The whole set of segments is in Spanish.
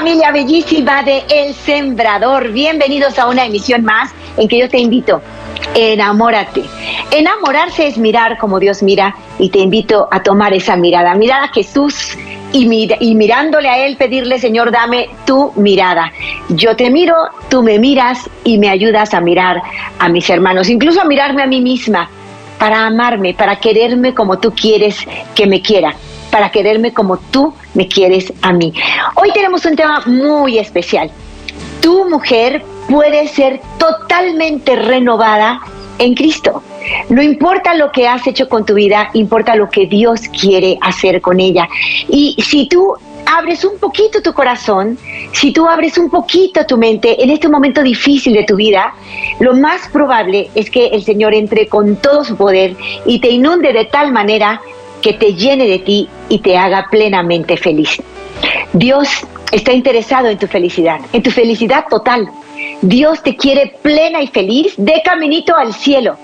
familia bellísima de El Sembrador? Bienvenidos a una emisión más en que yo te invito. Enamórate. Enamorarse es mirar como Dios mira y te invito a tomar esa mirada. Mirar a Jesús y, y mirándole a Él pedirle, Señor, dame tu mirada. Yo te miro, tú me miras y me ayudas a mirar a mis hermanos, incluso a mirarme a mí misma, para amarme, para quererme como tú quieres que me quiera para quererme como tú me quieres a mí. Hoy tenemos un tema muy especial. Tu mujer puede ser totalmente renovada en Cristo. No importa lo que has hecho con tu vida, importa lo que Dios quiere hacer con ella. Y si tú abres un poquito tu corazón, si tú abres un poquito tu mente en este momento difícil de tu vida, lo más probable es que el Señor entre con todo su poder y te inunde de tal manera que te llene de ti y te haga plenamente feliz. Dios está interesado en tu felicidad, en tu felicidad total. Dios te quiere plena y feliz de caminito al cielo.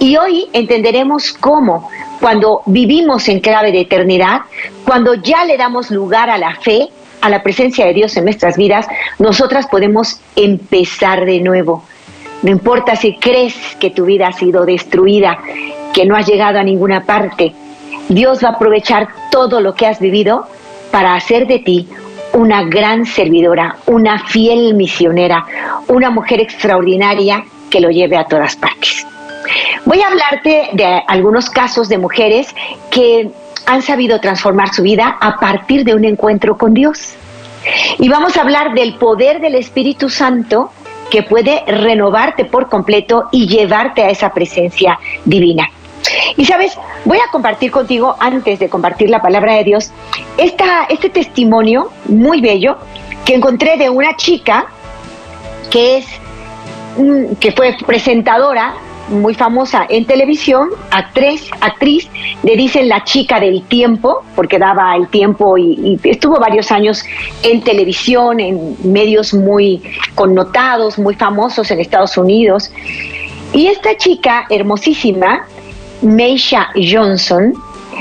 Y hoy entenderemos cómo, cuando vivimos en clave de eternidad, cuando ya le damos lugar a la fe, a la presencia de Dios en nuestras vidas, nosotras podemos empezar de nuevo. No importa si crees que tu vida ha sido destruida, que no has llegado a ninguna parte, Dios va a aprovechar todo lo que has vivido para hacer de ti una gran servidora, una fiel misionera, una mujer extraordinaria que lo lleve a todas partes. Voy a hablarte de algunos casos de mujeres que han sabido transformar su vida a partir de un encuentro con Dios. Y vamos a hablar del poder del Espíritu Santo que puede renovarte por completo y llevarte a esa presencia divina. Y sabes, voy a compartir contigo, antes de compartir la palabra de Dios, esta, este testimonio muy bello que encontré de una chica que es mm, que fue presentadora muy famosa en televisión, actriz, actriz, le dicen la chica del tiempo, porque daba el tiempo y, y, estuvo varios años en televisión, en medios muy connotados, muy famosos en Estados Unidos. Y esta chica hermosísima Meisha Johnson,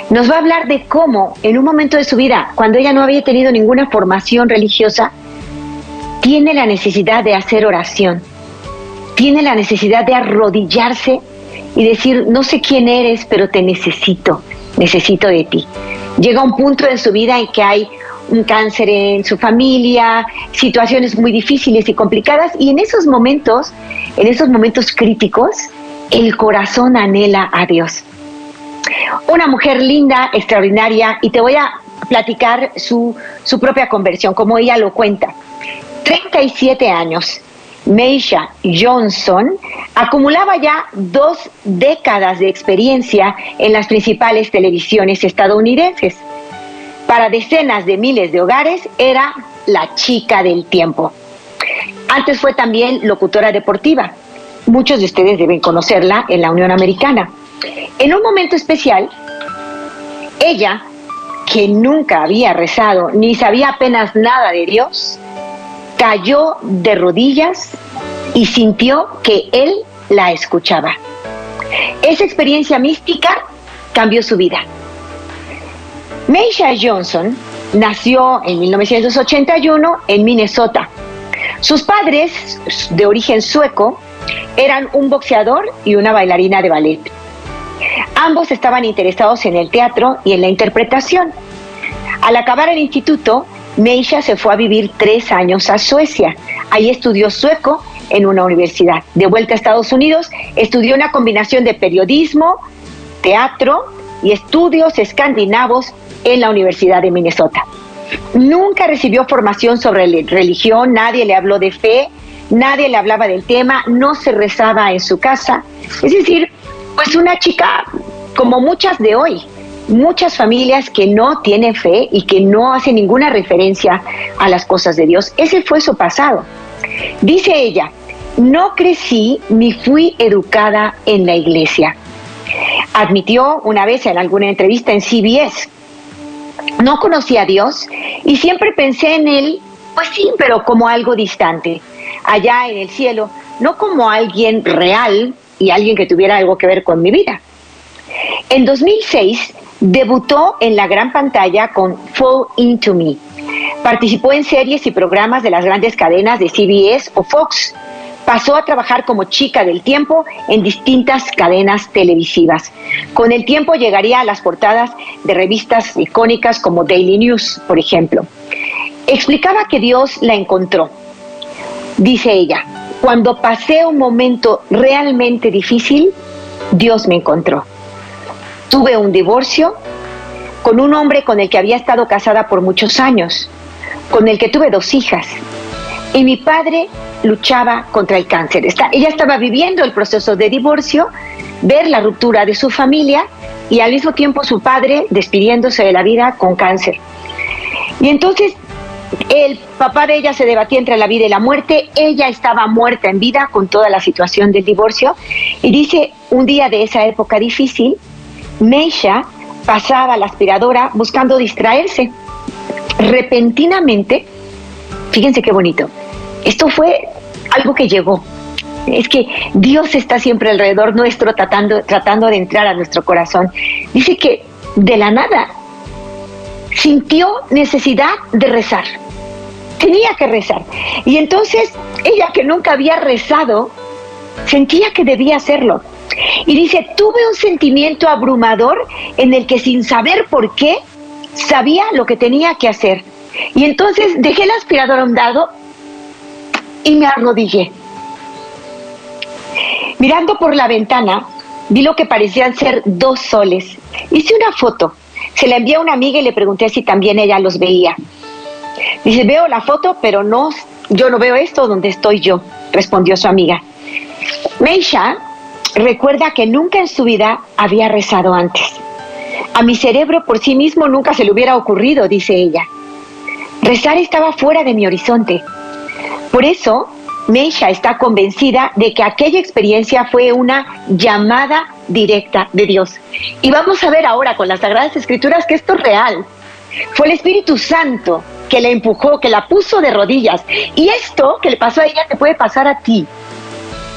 nos va a hablar de cómo en un momento de su vida, cuando ella no había tenido ninguna formación religiosa, tiene la necesidad de hacer oración, tiene la necesidad de arrodillarse y decir, no sé quién eres, pero te necesito, necesito de ti. Llega un punto en su vida en que hay un cáncer en su familia, situaciones muy difíciles y complicadas, y en esos momentos, en esos momentos críticos, el corazón anhela a Dios. Una mujer linda, extraordinaria, y te voy a platicar su, su propia conversión, como ella lo cuenta. 37 años, Meisha Johnson acumulaba ya dos décadas de experiencia en las principales televisiones estadounidenses. Para decenas de miles de hogares era la chica del tiempo. Antes fue también locutora deportiva muchos de ustedes deben conocerla en la Unión Americana. En un momento especial, ella, que nunca había rezado ni sabía apenas nada de Dios, cayó de rodillas y sintió que Él la escuchaba. Esa experiencia mística cambió su vida. Meisha Johnson nació en 1981 en Minnesota. Sus padres, de origen sueco, eran un boxeador y una bailarina de ballet. Ambos estaban interesados en el teatro y en la interpretación. Al acabar el instituto, Meisha se fue a vivir tres años a Suecia. Ahí estudió sueco en una universidad. De vuelta a Estados Unidos, estudió una combinación de periodismo, teatro y estudios escandinavos en la Universidad de Minnesota. Nunca recibió formación sobre religión, nadie le habló de fe, nadie le hablaba del tema, no se rezaba en su casa. Es decir, pues una chica como muchas de hoy, muchas familias que no tienen fe y que no hacen ninguna referencia a las cosas de Dios. Ese fue su pasado. Dice ella, no crecí ni fui educada en la iglesia. Admitió una vez en alguna entrevista en CBS, no conocí a Dios y siempre pensé en Él, pues sí, pero como algo distante, allá en el cielo, no como alguien real y alguien que tuviera algo que ver con mi vida. En 2006 debutó en la gran pantalla con Fall Into Me. Participó en series y programas de las grandes cadenas de CBS o Fox. Pasó a trabajar como chica del tiempo en distintas cadenas televisivas. Con el tiempo llegaría a las portadas de revistas icónicas como Daily News, por ejemplo. Explicaba que Dios la encontró. Dice ella, cuando pasé un momento realmente difícil, Dios me encontró. Tuve un divorcio con un hombre con el que había estado casada por muchos años, con el que tuve dos hijas. Y mi padre luchaba contra el cáncer. ella estaba viviendo el proceso de divorcio, ver la ruptura de su familia y al mismo tiempo su padre despidiéndose de la vida con cáncer. Y entonces el papá de ella se debatía entre la vida y la muerte, ella estaba muerta en vida con toda la situación del divorcio y dice, un día de esa época difícil, Meisha pasaba la aspiradora buscando distraerse. Repentinamente, fíjense qué bonito, esto fue algo que llegó. Es que Dios está siempre alrededor nuestro tratando, tratando de entrar a nuestro corazón. Dice que de la nada sintió necesidad de rezar. Tenía que rezar. Y entonces ella que nunca había rezado, sentía que debía hacerlo. Y dice, tuve un sentimiento abrumador en el que sin saber por qué, sabía lo que tenía que hacer. Y entonces dejé el aspirador a un lado y me arrodillé. Mirando por la ventana, vi lo que parecían ser dos soles. Hice una foto se la envié a una amiga y le pregunté si también ella los veía. Dice, veo la foto, pero no, yo no veo esto donde estoy yo, respondió su amiga. Meisha recuerda que nunca en su vida había rezado antes. A mi cerebro por sí mismo nunca se le hubiera ocurrido, dice ella. Rezar estaba fuera de mi horizonte. Por eso, Meisha está convencida de que aquella experiencia fue una llamada directa de Dios. Y vamos a ver ahora con las Sagradas Escrituras que esto es real. Fue el Espíritu Santo que la empujó, que la puso de rodillas. Y esto que le pasó a ella te puede pasar a ti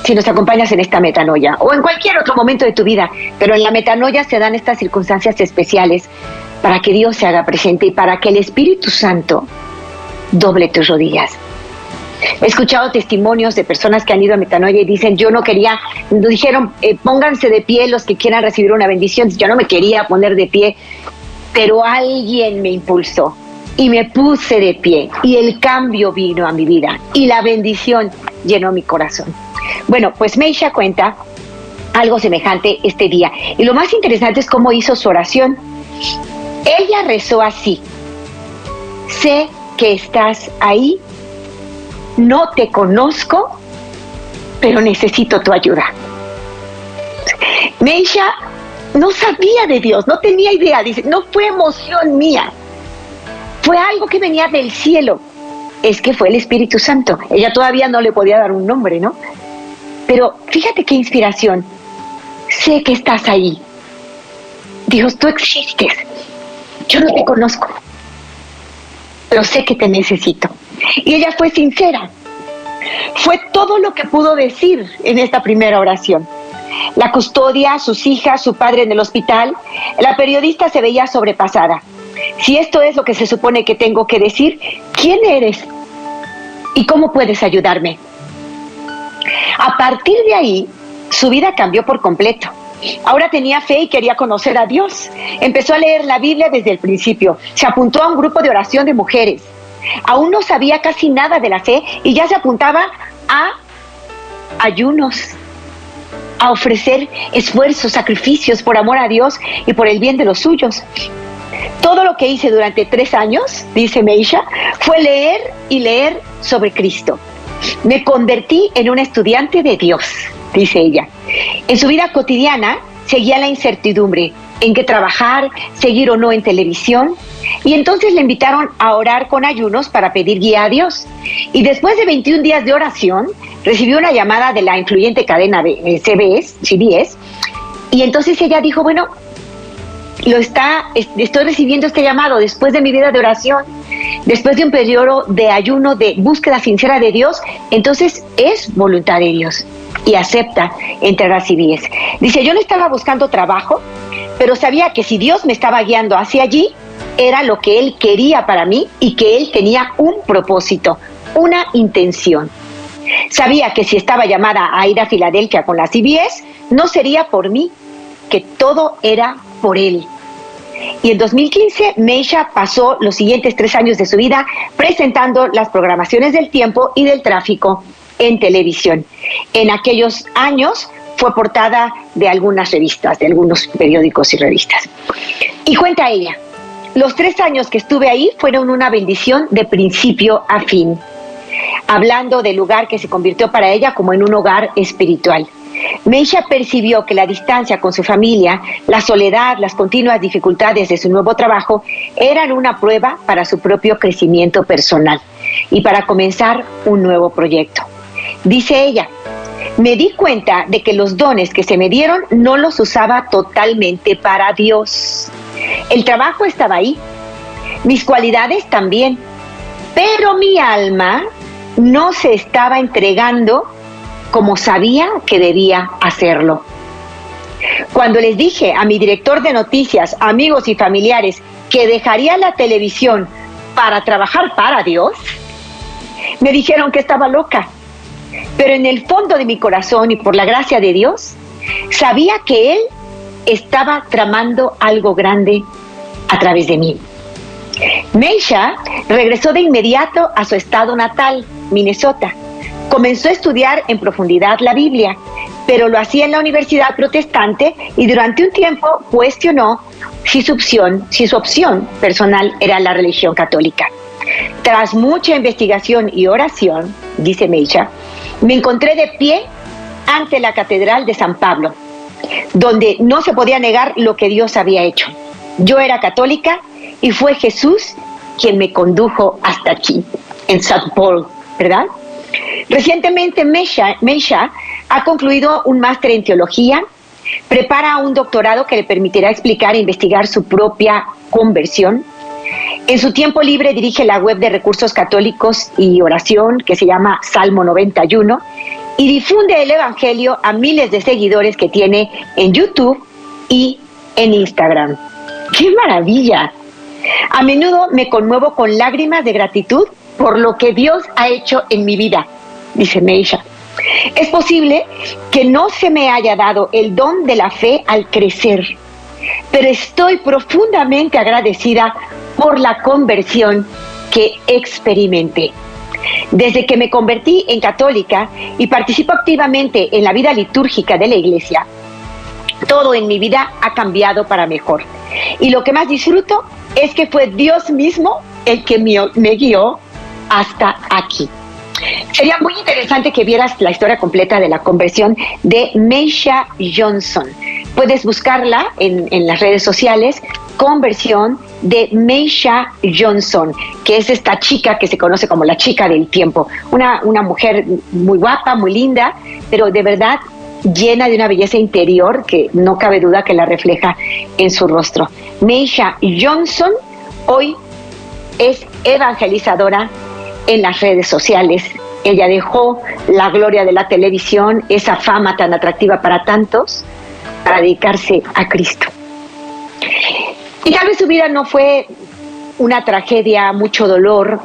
si nos acompañas en esta metanoia o en cualquier otro momento de tu vida. Pero en la metanoia se dan estas circunstancias especiales para que Dios se haga presente y para que el Espíritu Santo doble tus rodillas. He escuchado testimonios de personas que han ido a metanoia y dicen, yo no quería, dijeron, eh, pónganse de pie los que quieran recibir una bendición. Yo no me quería poner de pie, pero alguien me impulsó y me puse de pie y el cambio vino a mi vida y la bendición llenó mi corazón. Bueno, pues Meisha cuenta algo semejante este día. Y lo más interesante es cómo hizo su oración. Ella rezó así. Sé que estás ahí no te conozco, pero necesito tu ayuda. Meisha no sabía de Dios, no tenía idea, dice, no fue emoción mía, fue algo que venía del cielo. Es que fue el Espíritu Santo. Ella todavía no le podía dar un nombre, ¿no? Pero fíjate qué inspiración. Sé que estás ahí. Dios, tú existes. Yo no te conozco, pero sé que te necesito. Y ella fue sincera. Fue todo lo que pudo decir en esta primera oración. La custodia, sus hijas, su padre en el hospital, la periodista se veía sobrepasada. Si esto es lo que se supone que tengo que decir, ¿quién eres? ¿Y cómo puedes ayudarme? A partir de ahí, su vida cambió por completo. Ahora tenía fe y quería conocer a Dios. Empezó a leer la Biblia desde el principio. Se apuntó a un grupo de oración de mujeres. Aún no sabía casi nada de la fe y ya se apuntaba a ayunos, a ofrecer esfuerzos, sacrificios por amor a Dios y por el bien de los suyos. Todo lo que hice durante tres años, dice Meisha, fue leer y leer sobre Cristo. Me convertí en una estudiante de Dios, dice ella. En su vida cotidiana seguía la incertidumbre. en qué trabajar, seguir o no en televisión. Y entonces le invitaron a orar con ayunos para pedir guía a Dios. Y después de 21 días de oración, recibió una llamada de la influyente cadena de CBS, CBS, y entonces ella dijo, bueno, lo está, estoy recibiendo este llamado después de mi vida de oración, después de un periodo de ayuno, de búsqueda sincera de Dios, entonces es voluntad de Dios y acepta entrar a CBS. Dice, yo no estaba buscando trabajo, pero sabía que si Dios me estaba guiando hacia allí, era lo que Él quería para mí y que Él tenía un propósito, una intención. Sabía que si estaba llamada a ir a Filadelfia con la CBS, no sería por mí, que todo era por Él. Y en 2015, Meisha pasó los siguientes tres años de su vida presentando las programaciones del tiempo y del tráfico en televisión. En aquellos años fue portada de algunas revistas, de algunos periódicos y revistas. Y cuenta ella, los tres años que estuve ahí fueron una bendición de principio a fin, hablando del lugar que se convirtió para ella como en un hogar espiritual. Meisha percibió que la distancia con su familia, la soledad, las continuas dificultades de su nuevo trabajo eran una prueba para su propio crecimiento personal y para comenzar un nuevo proyecto. Dice ella, me di cuenta de que los dones que se me dieron no los usaba totalmente para Dios. El trabajo estaba ahí, mis cualidades también, pero mi alma no se estaba entregando como sabía que debía hacerlo. Cuando les dije a mi director de noticias, amigos y familiares que dejaría la televisión para trabajar para Dios, me dijeron que estaba loca pero en el fondo de mi corazón y por la gracia de Dios, sabía que Él estaba tramando algo grande a través de mí. Meisha regresó de inmediato a su estado natal, Minnesota. Comenzó a estudiar en profundidad la Biblia, pero lo hacía en la Universidad Protestante y durante un tiempo cuestionó si su opción, si su opción personal era la religión católica. Tras mucha investigación y oración, dice Meisha, me encontré de pie ante la Catedral de San Pablo, donde no se podía negar lo que Dios había hecho. Yo era católica y fue Jesús quien me condujo hasta aquí, en St. Paul, ¿verdad? Recientemente Meisha, ha concluido un máster en teología, prepara un doctorado que le permitirá explicar e investigar su propia conversión en su tiempo libre dirige la web de recursos católicos y oración que se llama Salmo 91 y difunde el Evangelio a miles de seguidores que tiene en YouTube y en Instagram. ¡Qué maravilla! A menudo me conmuevo con lágrimas de gratitud por lo que Dios ha hecho en mi vida, dice Meisha. Es posible que no se me haya dado el don de la fe al crecer, pero estoy profundamente agradecida por la conversión que experimenté. Desde que me convertí en católica y participo activamente en la vida litúrgica de la iglesia, todo en mi vida ha cambiado para mejor. Y lo que más disfruto es que fue Dios mismo el que me, guió hasta aquí. Sería muy interesante que vieras la historia completa de la conversión de Meisha Johnson. Puedes buscarla en, las redes sociales, conversión de Meisha Johnson, que es esta chica que se conoce como la chica del tiempo. Una, una mujer muy guapa, muy linda, pero de verdad llena de una belleza interior que no cabe duda que la refleja en su rostro. Meisha Johnson hoy es evangelizadora en las redes sociales. Ella dejó la gloria de la televisión, esa fama tan atractiva para tantos, para dedicarse a Cristo. Y tal vez su vida no fue una tragedia, mucho dolor,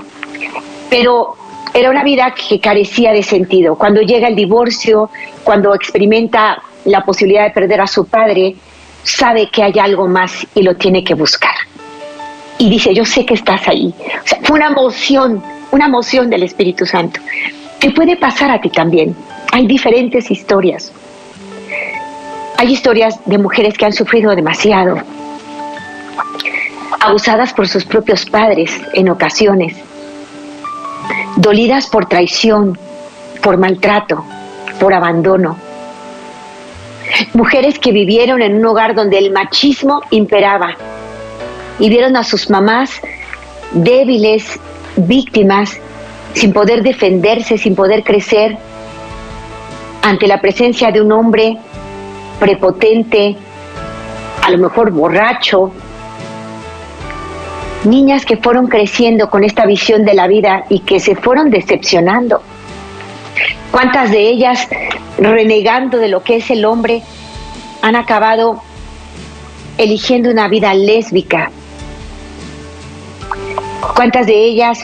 pero era una vida que carecía de sentido. Cuando llega el divorcio, cuando experimenta la posibilidad de perder a su padre, sabe que hay algo más y lo tiene que buscar. Y dice, yo sé que estás ahí. Fue una emoción, una emoción del Espíritu Santo. Te puede pasar a ti también. Hay diferentes historias. Hay historias de mujeres que han sufrido demasiado, abusadas por sus propios padres en ocasiones, dolidas por traición, por maltrato, por abandono. Mujeres que vivieron en un hogar donde el machismo imperaba y vieron a sus mamás débiles, víctimas, sin poder defenderse, sin poder crecer, ante la presencia de un hombre prepotente, a lo mejor borracho, niñas que fueron creciendo con esta visión de la vida y que se fueron decepcionando. ¿Cuántas de ellas, renegando de lo que es el hombre, han acabado eligiendo una vida lésbica? ¿Cuántas de ellas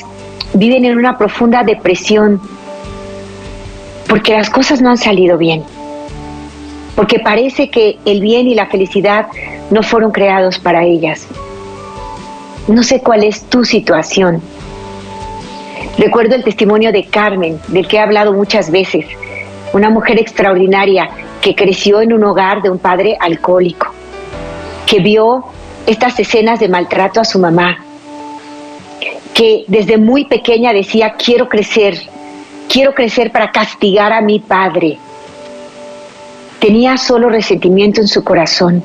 viven en una profunda depresión porque las cosas no han salido bien? Porque parece que el bien y la felicidad no fueron creados para ellas. No sé cuál es tu situación. Recuerdo el testimonio de Carmen, del que he hablado muchas veces, una mujer extraordinaria que creció en un hogar de un padre alcohólico, que vio estas escenas de maltrato a su mamá, que desde muy pequeña decía, quiero crecer, quiero crecer para castigar a mi padre. Tenía solo resentimiento en su corazón.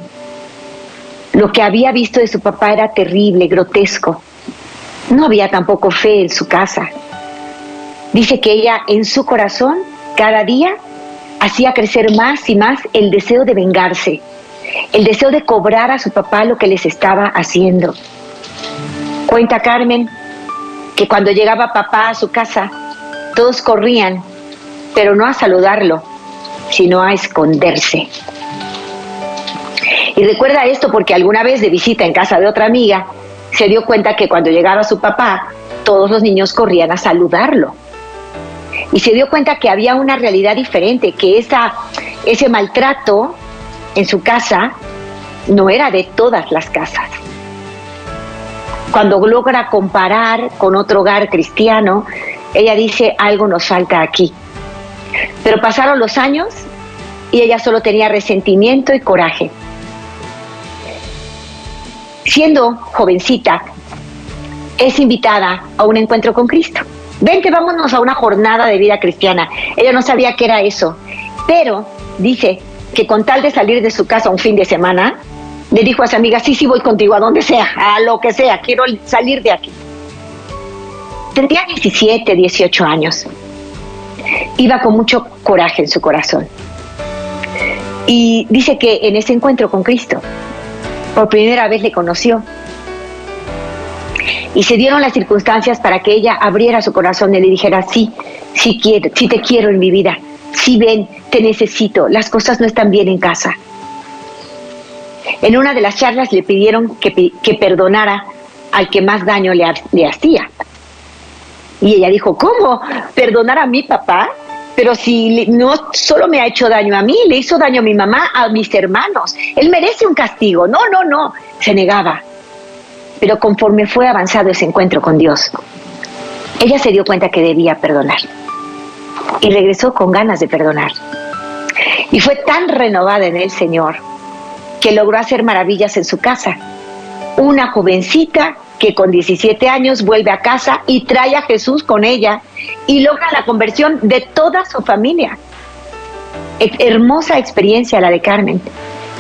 Lo que había visto de su papá era terrible, grotesco. No había tampoco fe en su casa. Dice que ella en su corazón cada día hacía crecer más y más el deseo de vengarse, el deseo de cobrar a su papá lo que les estaba haciendo. Cuenta Carmen que cuando llegaba papá a su casa, todos corrían, pero no a saludarlo, sino a esconderse. Y recuerda esto porque alguna vez de visita en casa de otra amiga, se dio cuenta que cuando llegaba su papá, todos los niños corrían a saludarlo. Y se dio cuenta que había una realidad diferente, que esa, ese maltrato en su casa no era de todas las casas. Cuando logra comparar con otro hogar cristiano, ella dice, algo nos falta aquí. Pero pasaron los años y ella solo tenía resentimiento y coraje siendo jovencita, es invitada a un encuentro con Cristo. Vente, vámonos a una jornada de vida cristiana. Ella no sabía qué era eso, pero dice que con tal de salir de su casa un fin de semana, le dijo a su amiga, sí, sí, voy contigo, a donde sea, a lo que sea, quiero salir de aquí. Tendría 17, 18 años. Iba con mucho coraje en su corazón. Y dice que en ese encuentro con Cristo, por primera vez le conoció. Y se dieron las circunstancias para que ella abriera su corazón y le dijera, sí, sí, quiero, sí te quiero en mi vida, sí ven, te necesito, las cosas no están bien en casa. En una de las charlas le pidieron que, que perdonara al que más daño le, le hacía. Y ella dijo, ¿cómo? ¿Perdonar a mi papá? Pero si no solo me ha hecho daño a mí, le hizo daño a mi mamá, a mis hermanos. Él merece un castigo. No, no, no. Se negaba. Pero conforme fue avanzado ese encuentro con Dios, ella se dio cuenta que debía perdonar. Y regresó con ganas de perdonar. Y fue tan renovada en el Señor que logró hacer maravillas en su casa. Una jovencita que con 17 años vuelve a casa y trae a Jesús con ella y logra la conversión de toda su familia. Hermosa experiencia la de Carmen,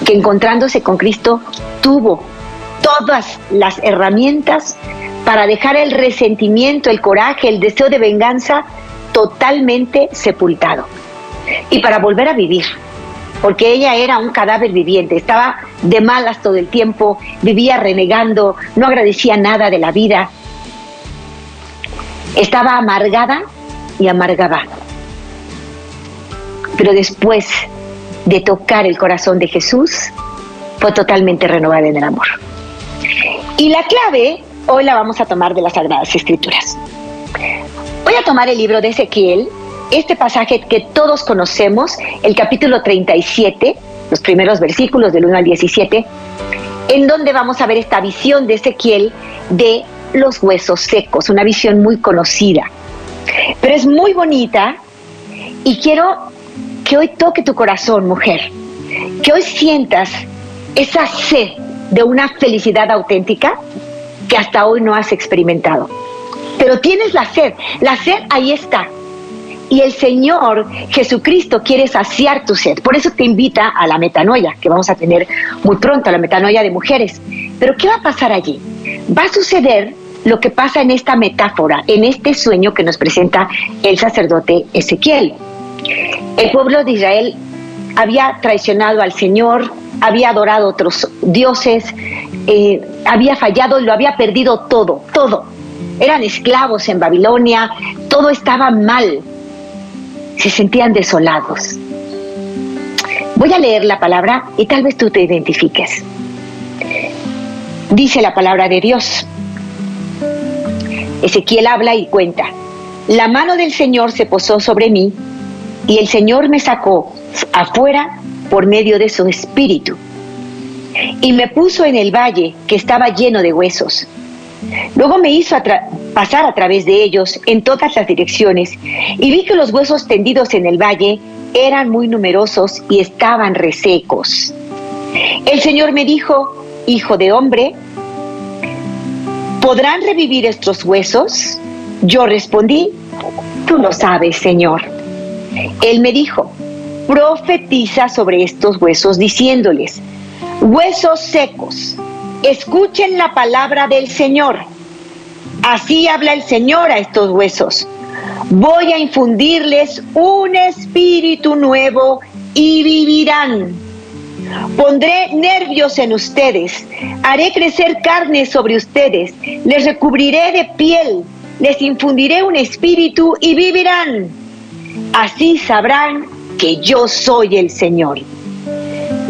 que encontrándose con Cristo tuvo todas las herramientas para dejar el resentimiento, el coraje, el deseo de venganza totalmente sepultado y para volver a vivir porque ella era un cadáver viviente, estaba de malas todo el tiempo, vivía renegando, no agradecía nada de la vida, estaba amargada y amargaba. Pero después de tocar el corazón de Jesús, fue totalmente renovada en el amor. Y la clave hoy la vamos a tomar de las Sagradas Escrituras. Voy a tomar el libro de Ezequiel, este pasaje que todos conocemos, el capítulo 37, los primeros versículos del 1 al 17, en donde vamos a ver esta visión de Ezequiel de los huesos secos, una visión muy conocida. Pero es muy bonita y quiero que hoy toque tu corazón, mujer, que hoy sientas esa sed de una felicidad auténtica que hasta hoy no has experimentado. Pero tienes la sed, la sed ahí está, Y el Señor Jesucristo quiere saciar tu sed. Por eso te invita a la metanoia, que vamos a tener muy pronto, la metanoia de mujeres. Pero ¿qué va a pasar allí? Va a suceder lo que pasa en esta metáfora, en este sueño que nos presenta el sacerdote Ezequiel. El pueblo de Israel había traicionado al Señor, había adorado otros dioses, eh, había fallado y lo había perdido todo, todo. Eran esclavos en Babilonia, todo estaba mal, se sentían desolados. Voy a leer la palabra y tal vez tú te identifiques. Dice la palabra de Dios. Ezequiel habla y cuenta. La mano del Señor se posó sobre mí y el Señor me sacó afuera por medio de su espíritu y me puso en el valle que estaba lleno de huesos. Luego me hizo pasar a través de ellos en todas las direcciones y vi que los huesos tendidos en el valle eran muy numerosos y estaban resecos. El Señor me dijo, Hijo de hombre, ¿podrán revivir estos huesos? Yo respondí, tú lo sabes, Señor. Él me dijo, profetiza sobre estos huesos diciéndoles, huesos secos, escuchen la palabra del Señor. Así habla el Señor a estos huesos. Voy a infundirles un espíritu nuevo y vivirán. Pondré nervios en ustedes, haré crecer carne sobre ustedes, les recubriré de piel, les infundiré un espíritu y vivirán. Así sabrán que yo soy el Señor.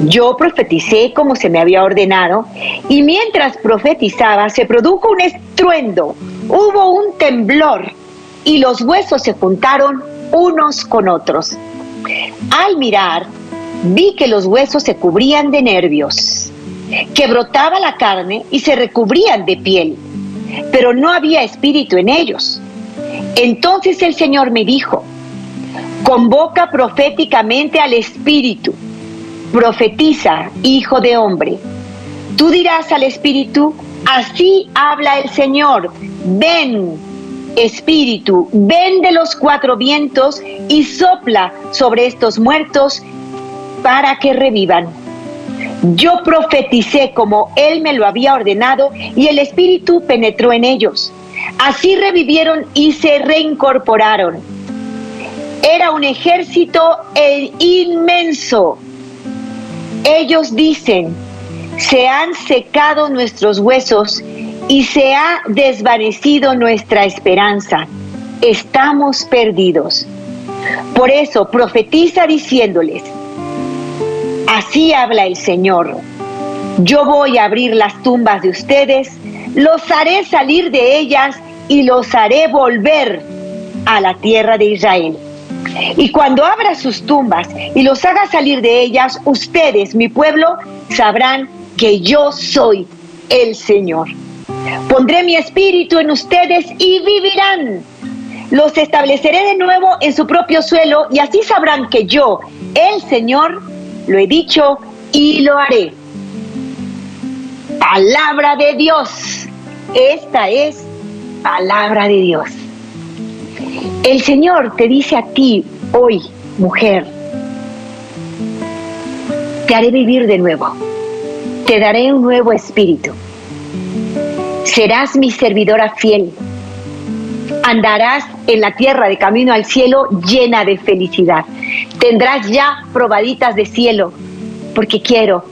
Yo profeticé como se me había ordenado y mientras profetizaba se produjo un estruendo, hubo un temblor y los huesos se juntaron unos con otros. Al mirar, vi que los huesos se cubrían de nervios, que brotaba la carne y se recubrían de piel, pero no había espíritu en ellos. Entonces el Señor me dijo, convoca proféticamente al espíritu profetiza, hijo de hombre. Tú dirás al Espíritu, así habla el Señor, ven, Espíritu, ven de los cuatro vientos y sopla sobre estos muertos para que revivan. Yo profeticé como Él me lo había ordenado y el Espíritu penetró en ellos. Así revivieron y se reincorporaron. Era un ejército inmenso ellos dicen, se han secado nuestros huesos y se ha desvanecido nuestra esperanza. Estamos perdidos. Por eso profetiza diciéndoles, así habla el Señor, yo voy a abrir las tumbas de ustedes, los haré salir de ellas y los haré volver a la tierra de Israel. Y cuando abra sus tumbas y los haga salir de ellas, ustedes, mi pueblo, sabrán que yo soy el Señor. Pondré mi espíritu en ustedes y vivirán. Los estableceré de nuevo en su propio suelo y así sabrán que yo, el Señor, lo he dicho y lo haré. Palabra de Dios. Esta es palabra de Dios. El Señor te dice a ti hoy, mujer, te haré vivir de nuevo, te daré un nuevo espíritu, serás mi servidora fiel, andarás en la tierra de camino al cielo llena de felicidad, tendrás ya probaditas de cielo, porque quiero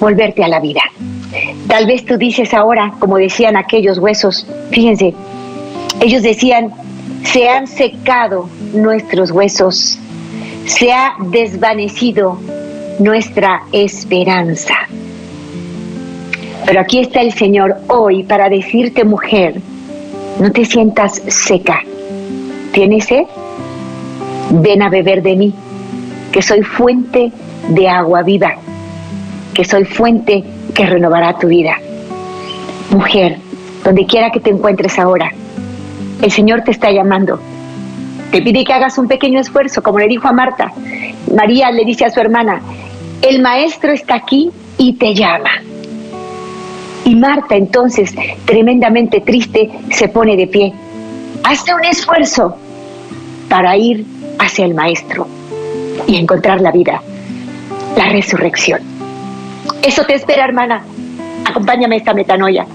volverte a la vida. Tal vez tú dices ahora, como decían aquellos huesos, fíjense, ellos decían, se han secado nuestros huesos, se ha desvanecido nuestra esperanza. Pero aquí está el Señor hoy para decirte, mujer, no te sientas seca. ¿Tienes sed? Ven a beber de mí, que soy fuente de agua viva, que soy fuente que renovará tu vida. Mujer, donde quiera que te encuentres ahora, el Señor te está llamando. Te pide que hagas un pequeño esfuerzo, como le dijo a Marta. María le dice a su hermana, el maestro está aquí y te llama. Y Marta entonces, tremendamente triste, se pone de pie. Hazte un esfuerzo para ir hacia el Maestro y encontrar la vida, la resurrección. Eso te espera, hermana. Acompáñame a esta metanoia.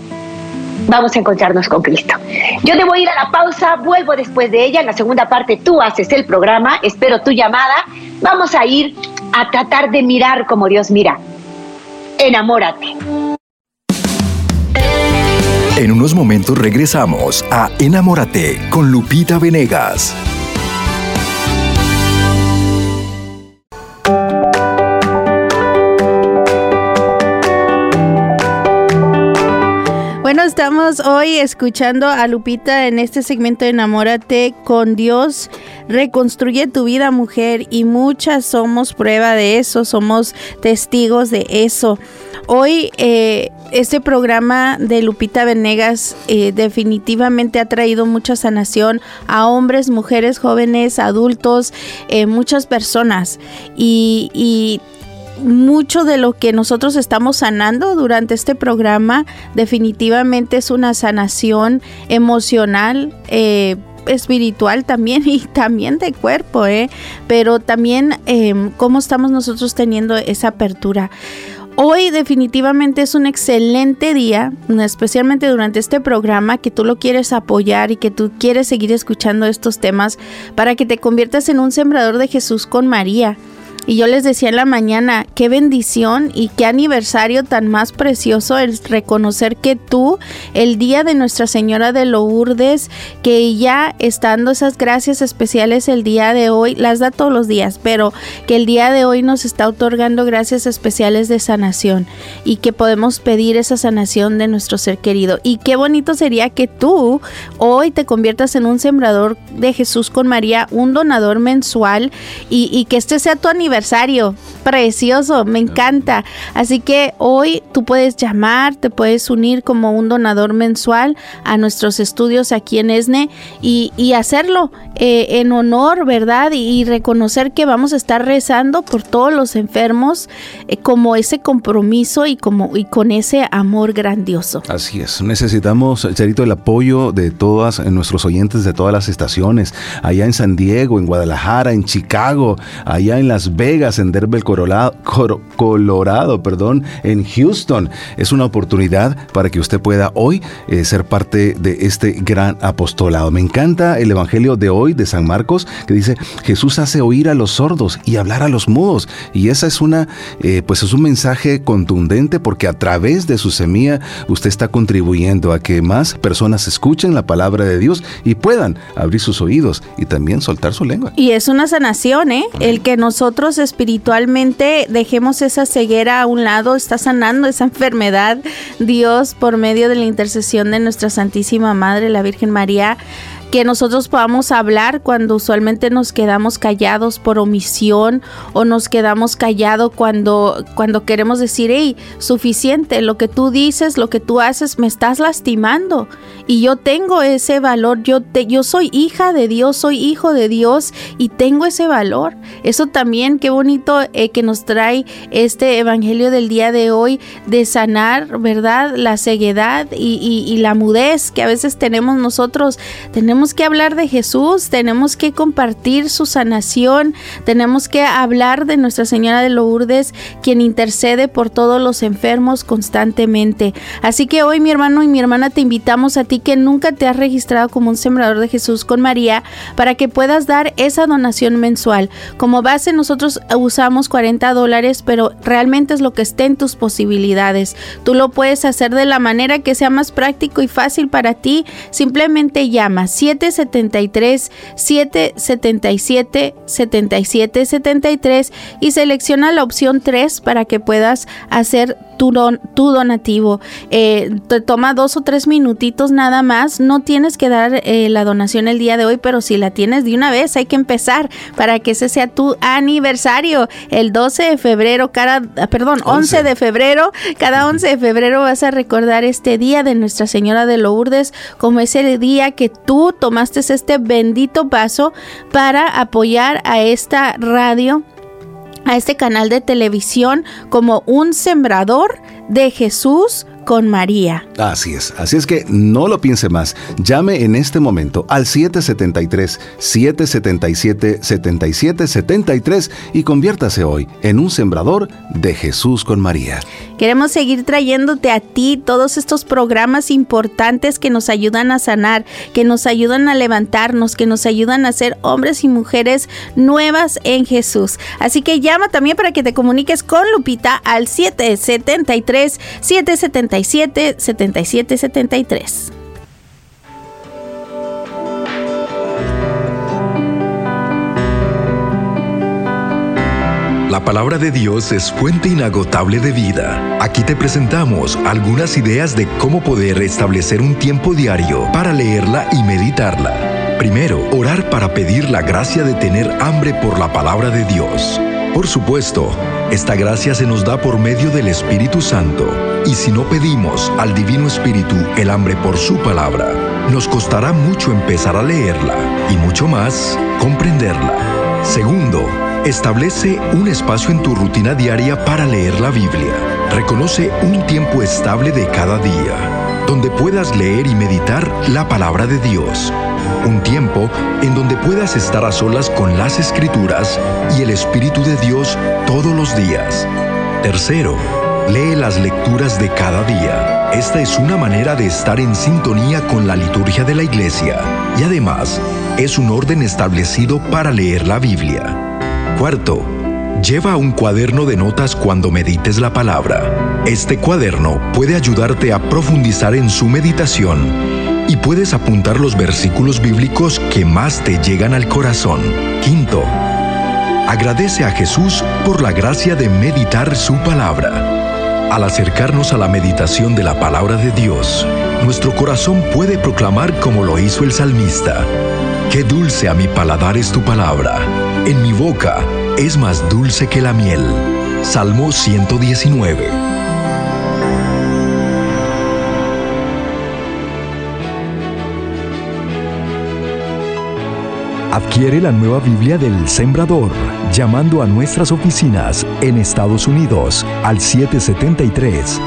Vamos a encontrarnos con Cristo. Yo debo ir a la pausa, vuelvo después de ella. En la segunda parte tú haces el programa, espero tu llamada. Vamos a ir a tratar de mirar como Dios mira. Enamórate. En unos momentos regresamos a Enamórate con Lupita Venegas. Estamos hoy escuchando a Lupita en este segmento Enamórate con Dios. Reconstruye tu vida, mujer, y muchas somos prueba de eso, somos testigos de eso. Hoy eh, este programa de Lupita Venegas eh, definitivamente ha traído mucha sanación a hombres, mujeres, jóvenes, adultos, eh, muchas personas. Y, y mucho de lo que nosotros estamos sanando durante este programa definitivamente es una sanación emocional. Eh, espiritual también y también de cuerpo, ¿eh? pero también eh, cómo estamos nosotros teniendo esa apertura. Hoy definitivamente es un excelente día, especialmente durante este programa que tú lo quieres apoyar y que tú quieres seguir escuchando estos temas para que te conviertas en un sembrador de Jesús con María. Y yo les decía en la mañana, qué bendición y qué aniversario tan más precioso el reconocer que tú, el día de Nuestra Señora de Lourdes, que ya estando esas gracias especiales el día de hoy, las da todos los días, pero que el día de hoy nos está otorgando gracias especiales de sanación y que podemos pedir esa sanación de nuestro ser querido. Y qué bonito sería que tú hoy te conviertas en un sembrador de Jesús con María, un donador mensual y, y que este sea tu aniversario aniversario. Precioso, me encanta. Así que hoy tú puedes llamar, te puedes unir como un donador mensual a nuestros estudios aquí en ESNE y, hacerlo eh, en honor, ¿verdad? Y, reconocer que vamos a estar rezando por todos los enfermos eh, como ese compromiso y, como, y con ese amor grandioso. Así es, necesitamos, Charito, el apoyo de todas nuestros oyentes de todas las estaciones, allá en San Diego, en Guadalajara, en Chicago, allá en Las Vegas, en Denver, Colorado, Colorado perdón, en Houston. Es una oportunidad para que usted pueda hoy eh, ser parte de este gran apostolado. Me encanta el Evangelio de hoy de San Marcos que dice, Jesús hace oír a los sordos y hablar a los mudos. Y esa es una, eh, pues es un mensaje contundente porque a través de su semilla usted está contribuyendo a que más personas escuchen la palabra de Dios y puedan abrir sus oídos y también soltar su lengua. Y es una sanación, ¿eh? El que nosotros espiritualmente dejemos esa ceguera a un lado, está sanando esa enfermedad Dios por medio de la intercesión de nuestra Santísima Madre, la Virgen María que nosotros podamos hablar cuando usualmente nos quedamos callados por omisión o nos quedamos callados cuando, cuando queremos decir, hey, suficiente, lo que tú dices, lo que tú haces, me estás lastimando. Y yo tengo ese valor, yo, te, yo soy hija de Dios, soy hijo de Dios y tengo ese valor. Eso también, qué bonito eh, que nos trae este Evangelio del día de hoy de sanar, ¿verdad? La ceguedad y, y la mudez que a veces tenemos nosotros. Tenemos tenemos que hablar de Jesús, tenemos que compartir su sanación, tenemos que hablar de Nuestra Señora de Lourdes, quien intercede por todos los enfermos constantemente. Así que hoy mi hermano y mi hermana te invitamos a ti que nunca te has registrado como un sembrador de Jesús con María para que puedas dar esa donación mensual. Como base nosotros usamos 40 dólares, pero realmente es lo que esté en tus posibilidades. Tú lo puedes hacer de la manera que sea más práctico y fácil para ti. Simplemente llama 773 777 77 73 y selecciona la opción 3 para que puedas hacer tu, tu donativo. Eh, te toma dos o tres minutitos nada más. No tienes que dar eh, la donación el día de hoy, pero si la tienes de una vez, hay que empezar para que ese sea tu aniversario. El 12 de febrero, cada, perdón, 11 de febrero, cada 11 de febrero vas a recordar este día de Nuestra Señora de Lourdes como ese día que tú tomaste este bendito paso para apoyar a esta radio a este canal de televisión como un sembrador de Jesús con María. Así es, así es que no lo piense más. Llame en este momento al 773-777-7773 y conviértase hoy en un sembrador de Jesús con María. Queremos seguir trayéndote a ti todos estos programas importantes que nos ayudan a sanar, que nos ayudan a levantarnos, que nos ayudan a ser hombres y mujeres nuevas en Jesús. Así que llama también para que te comuniques con Lupita al 773 777 7773. La palabra de Dios es fuente inagotable de vida. Aquí te presentamos algunas ideas de cómo poder establecer un tiempo diario para leerla y meditarla. Primero, orar para pedir la gracia de tener hambre por la palabra de Dios. Por supuesto, esta gracia se nos da por medio del Espíritu Santo, y si no pedimos al Divino Espíritu el hambre por su palabra, nos costará mucho empezar a leerla y mucho más comprenderla. Segundo, establece un espacio en tu rutina diaria para leer la Biblia. Reconoce un tiempo estable de cada día, donde puedas leer y meditar la palabra de Dios un tiempo en donde puedas estar a solas con las escrituras y el Espíritu de Dios todos los días. Tercero, lee las lecturas de cada día. Esta es una manera de estar en sintonía con la liturgia de la iglesia y además es un orden establecido para leer la Biblia. Cuarto, lleva un cuaderno de notas cuando medites la palabra. Este cuaderno puede ayudarte a profundizar en su meditación y puedes apuntar los versículos bíblicos que más te llegan al corazón. Quinto, agradece a Jesús por la gracia de meditar su palabra. Al acercarnos a la meditación de la palabra de Dios, nuestro corazón puede proclamar como lo hizo el salmista, Qué dulce a mi paladar es tu palabra, en mi boca es más dulce que la miel. Salmo 119. Adquiere la nueva Biblia del Sembrador llamando a nuestras oficinas en Estados Unidos al 773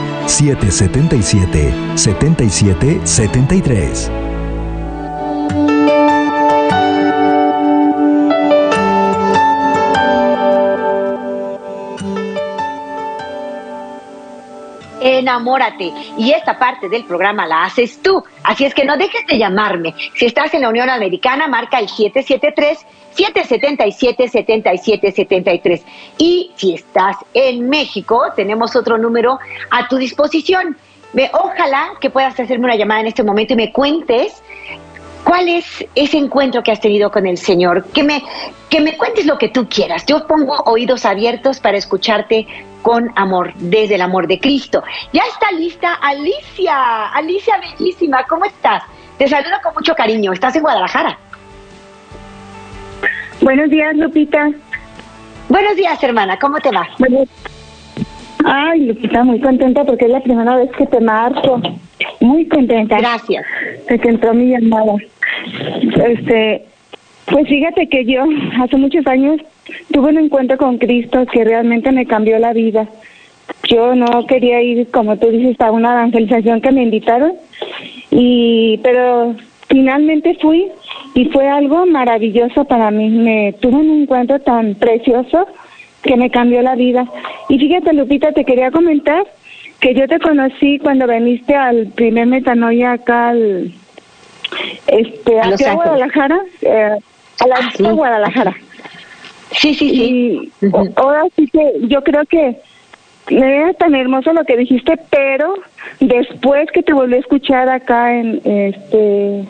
enamórate. Y esta parte del programa la haces tú. Así es que no dejes de llamarme. Si estás en la Unión Americana, marca el 773-777-7773. Y si estás en México, tenemos otro número a tu disposición. Ojalá que puedas hacerme una llamada en este momento y me cuentes ¿Cuál es ese encuentro que has tenido con el Señor? Que me, que me cuentes lo que tú quieras. Yo pongo oídos abiertos para escucharte con amor, desde el amor de Cristo. Ya está lista Alicia. Alicia, bellísima, ¿cómo estás? Te saludo con mucho cariño. ¿Estás en Guadalajara? Buenos días, Lupita. Buenos días, hermana. ¿Cómo te va? Ay, Lupita, muy contenta porque es la primera vez que te marco. Muy contenta. Gracias. De que entró mi llamada. Este, pues fíjate que yo hace muchos años tuve un encuentro con Cristo que realmente me cambió la vida. Yo no quería ir, como tú dices, a una evangelización que me invitaron, y pero finalmente fui y fue algo maravilloso para mí. Me tuve un encuentro tan precioso que me cambió la vida. Y fíjate, Lupita, te quería comentar que yo te conocí cuando viniste al primer metanoia acá al este a, Guadalajara, eh, a la ah, Guadalajara. Sí, sí, sí. Y ahora sí que yo creo que es tan hermoso lo que dijiste, pero después que te volví a escuchar acá en este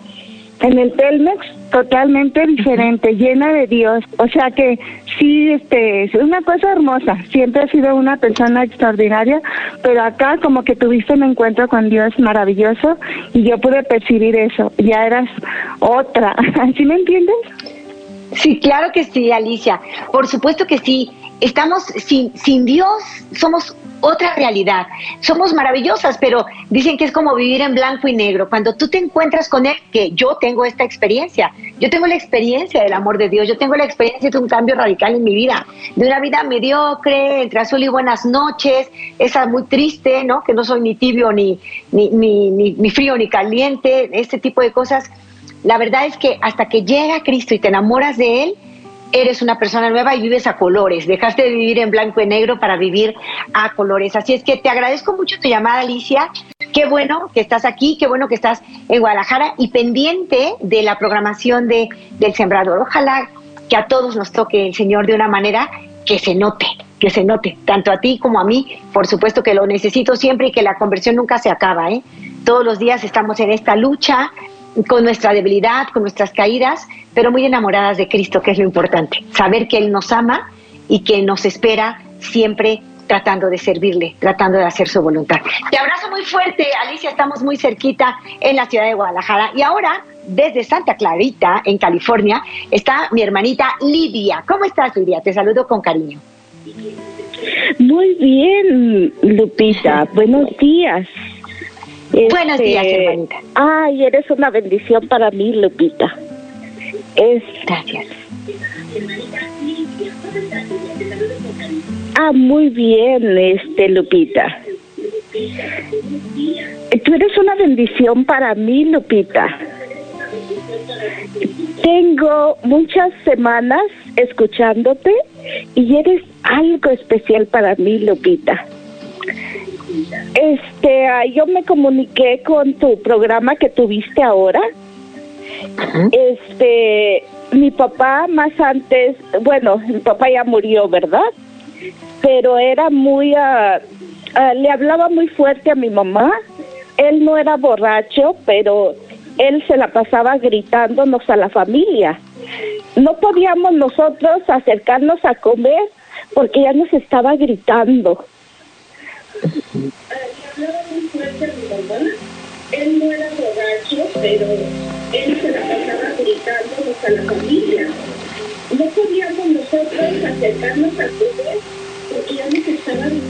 en el Telmex totalmente diferente, llena de Dios. O sea que sí, este, es una cosa hermosa. Siempre has sido una persona extraordinaria, pero acá como que tuviste un encuentro con Dios maravilloso y yo pude percibir eso. Ya eras otra. ¿Sí me entiendes? Sí, claro que sí, Alicia. Por supuesto que sí. Estamos sin, sin Dios, somos otra realidad. Somos maravillosas, pero dicen que es como vivir en blanco y negro. Cuando tú te encuentras con Él, que yo tengo esta experiencia, yo tengo la experiencia del amor de Dios, yo tengo la experiencia de un cambio radical en mi vida, de una vida mediocre, entre azul y buenas noches, esa muy triste, ¿no? Que no soy ni tibio, ni, ni, ni, ni frío, ni caliente, este tipo de cosas. La verdad es que hasta que llega Cristo y te enamoras de Él, eres una persona nueva y vives a colores. Dejaste de vivir en blanco y negro para vivir a colores. Así es que te agradezco mucho tu llamada, Alicia. Qué bueno que estás aquí, qué bueno que estás en Guadalajara y pendiente de la programación de, del Sembrador. Ojalá que a todos nos toque el Señor de una manera que se note, que se note, tanto a ti como a mí. Por supuesto que lo necesito siempre y que la conversión nunca se acaba. ¿eh? Todos los días estamos en esta lucha con nuestra debilidad, con nuestras caídas, pero muy enamoradas de Cristo, que es lo importante. Saber que Él nos ama y que nos espera siempre tratando de servirle, tratando de hacer su voluntad. Te abrazo muy fuerte, Alicia, estamos muy cerquita en la ciudad de Guadalajara. Y ahora, desde Santa Clarita, en California, está mi hermanita Lidia. ¿Cómo estás, Lidia? Te saludo con cariño. Muy bien, Lupita. Buenos días. Buenos días, este, hermanita. Ay, eres una bendición para mí, Lupita. Es... Gracias. Ah, muy bien, este Lupita. Tú eres una bendición para mí, Lupita. Tengo muchas semanas escuchándote y eres algo especial para mí, Lupita. Este, yo me comuniqué con tu programa que tuviste ahora. Este, mi papá más antes, bueno, mi papá ya murió, ¿verdad? Pero era muy, uh, le hablaba muy fuerte a mi mamá. Él no era borracho, pero él se la pasaba gritándonos a la familia. No podíamos nosotros acercarnos a comer porque ya nos estaba gritando hablaba muy fuerte a mi mamá. Él no era borracho, pero él se la pasaba gritándonos a la familia. No podíamos nosotros acercarnos a comer porque ya nos estaban...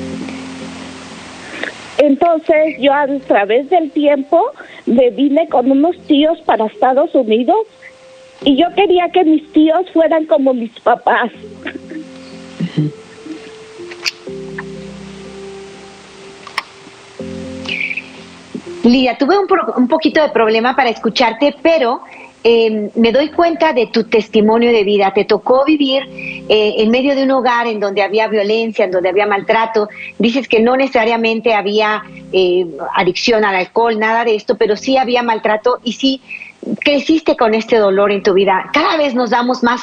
Entonces yo a través del tiempo me vine con unos tíos para Estados Unidos y yo quería que mis tíos fueran como mis papás. Lidia, tuve un, un poquito de problema para escucharte, pero em, me doy cuenta de tu testimonio de vida. Te tocó vivir eh, en medio de un hogar en donde había violencia, en donde había maltrato. Dices que no necesariamente había eh, adicción al alcohol, nada de esto, pero sí había maltrato y sí creciste con este dolor en tu vida. Cada vez nos damos más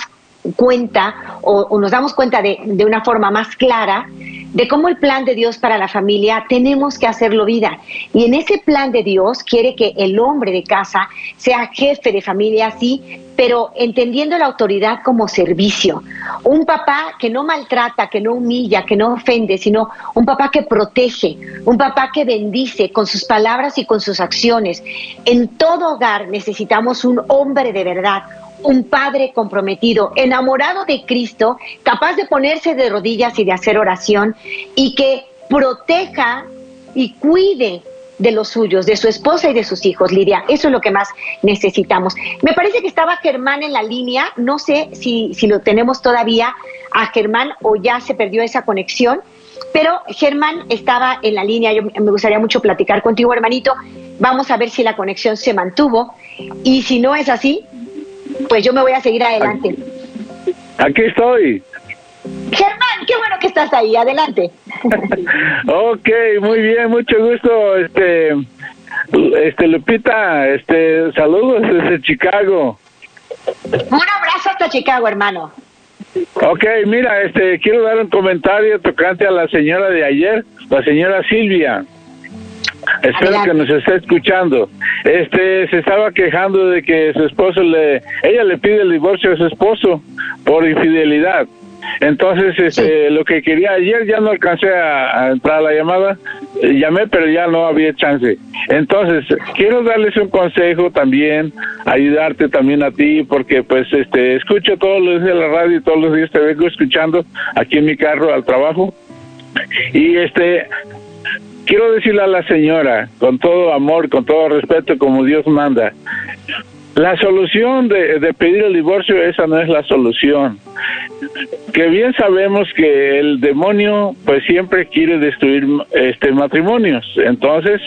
cuenta o, nos damos cuenta de una forma más clara de cómo el plan de Dios para la familia tenemos que hacerlo vida. Y en ese plan de Dios quiere que el hombre de casa sea jefe de familia, sí, pero entendiendo la autoridad como servicio. Un papá que no maltrata, que no humilla, que no ofende, sino un papá que protege, un papá que bendice con sus palabras y con sus acciones. En todo hogar necesitamos un hombre de verdad, un padre comprometido, enamorado de Cristo, capaz de ponerse de rodillas y de hacer oración y que proteja y cuide de los suyos, de su esposa y de sus hijos, Lidia. Eso es lo que más necesitamos. Me parece que estaba Germán en la línea, no sé si, si lo tenemos todavía a Germán o ya se perdió esa conexión, pero Germán estaba en la línea, me gustaría mucho platicar contigo, hermanito. Vamos a ver si la conexión se mantuvo y si no es así, pues yo me voy a seguir adelante. Aquí estoy. Germán, qué bueno que estás ahí, adelante. ok, muy bien, mucho gusto, este, este Lupita, este, saludos desde Chicago. Un abrazo hasta Chicago, hermano. Ok, mira, este, quiero dar un comentario tocante a la señora de ayer, la señora Silvia. Espero que nos esté escuchando. Este se estaba quejando de que su esposo le, ella le pide el divorcio a su esposo por infidelidad. Entonces, este, lo que quería ayer ya no alcancé a, entrar a la llamada, llamé pero ya no había chance. Entonces, quiero darles un consejo también, ayudarte también a ti, porque pues este, escucho todos los días la radio y todos los días te vengo escuchando aquí en mi carro al trabajo Y este, quiero decirle a la señora, con todo amor, con todo respeto, como Dios manda, la solución de, pedir el divorcio, esa no es la solución. Que bien sabemos que el demonio pues siempre quiere destruir este matrimonios. Entonces,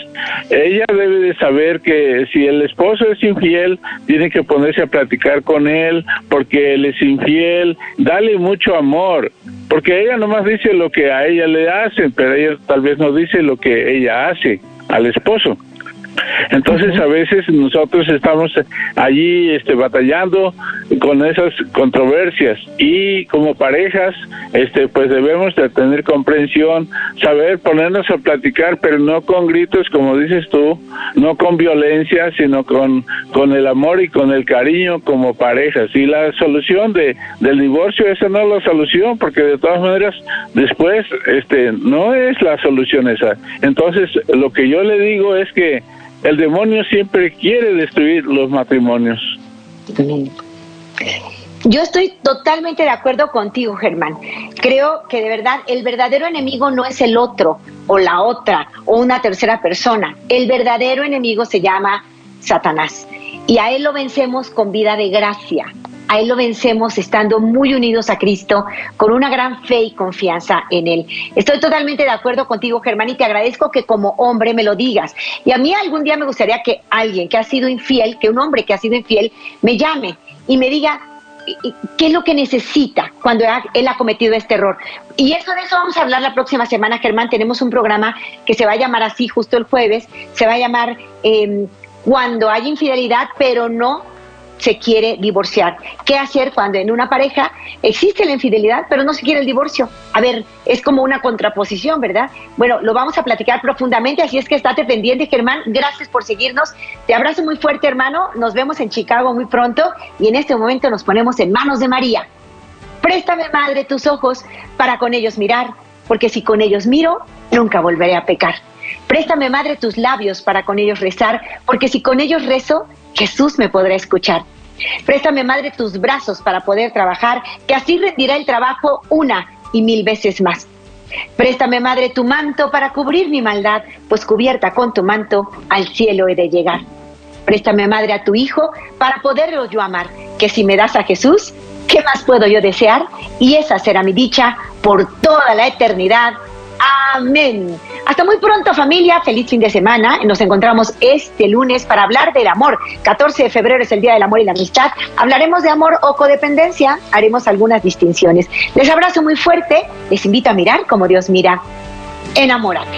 ella debe de saber que si el esposo es infiel, tiene que ponerse a platicar con él porque él es infiel, dale mucho amor, porque ella nomás dice lo que a ella le hacen, pero ella tal vez no dice lo que ella hace al esposo. Entonces a veces nosotros estamos allí este, batallando con esas controversias y como parejas este, pues debemos de tener comprensión, saber ponernos a platicar, pero no con gritos como dices tú, no con violencia, sino con, con el amor y con el cariño como parejas. Y la solución de, del divorcio, esa no es la solución, porque de todas maneras después este, no es la solución esa. Entonces lo que yo le digo es que el demonio siempre quiere destruir los matrimonios. Yo estoy totalmente de acuerdo contigo, Germán. Creo que de verdad el verdadero enemigo no es el otro o la otra o una tercera persona. El verdadero enemigo se llama Satanás y a él lo vencemos con vida de gracia. A Él lo vencemos estando muy unidos a Cristo, con una gran fe y confianza en Él. Estoy totalmente de acuerdo contigo, Germán, y te agradezco que como hombre me lo digas. Y a mí algún día me gustaría que alguien que ha sido infiel, que un hombre que ha sido infiel, me llame y me diga, qué es lo que necesita cuando él ha cometido este error. Y eso de eso vamos a hablar la próxima semana, Germán. Tenemos un programa que se va a llamar así justo el jueves. Se va a llamar em, Cuando hay infidelidad, pero no se quiere divorciar. ¿Qué hacer cuando en una pareja existe la infidelidad, pero no se quiere el divorcio? A ver, es como una contraposición, ¿verdad? Bueno, lo vamos a platicar profundamente, así es que estate pendiente, Germán. Gracias por seguirnos. Te abrazo muy fuerte, hermano. Nos vemos en Chicago muy pronto y en este momento nos ponemos en manos de María. Préstame, Madre, tus ojos para con ellos mirar, porque si con ellos miro, nunca volveré a pecar. Préstame, Madre, tus labios para con ellos rezar, porque si con ellos rezo, Jesús me podrá escuchar. Préstame, Madre, tus brazos para poder trabajar, que así rendirá el trabajo una y mil veces más. Préstame, Madre, tu manto para cubrir mi maldad, pues cubierta con tu manto al cielo he de llegar. Préstame, Madre, a tu Hijo para poderlo yo amar, que si me das a Jesús, ¿qué más puedo yo desear? Y esa será mi dicha por toda la eternidad. Amén. Hasta muy pronto familia, feliz fin de semana. Nos encontramos este lunes para hablar del amor. 14 de febrero es el Día del Amor y la Amistad. Hablaremos de amor o codependencia, haremos algunas distinciones. Les abrazo muy fuerte, les invito a mirar como Dios mira. Enamórate.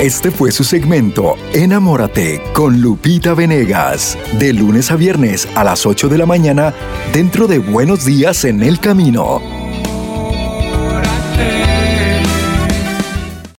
Este fue su segmento Enamórate con Lupita Venegas, de lunes a viernes a las 8 de la mañana, dentro de Buenos Días en el Camino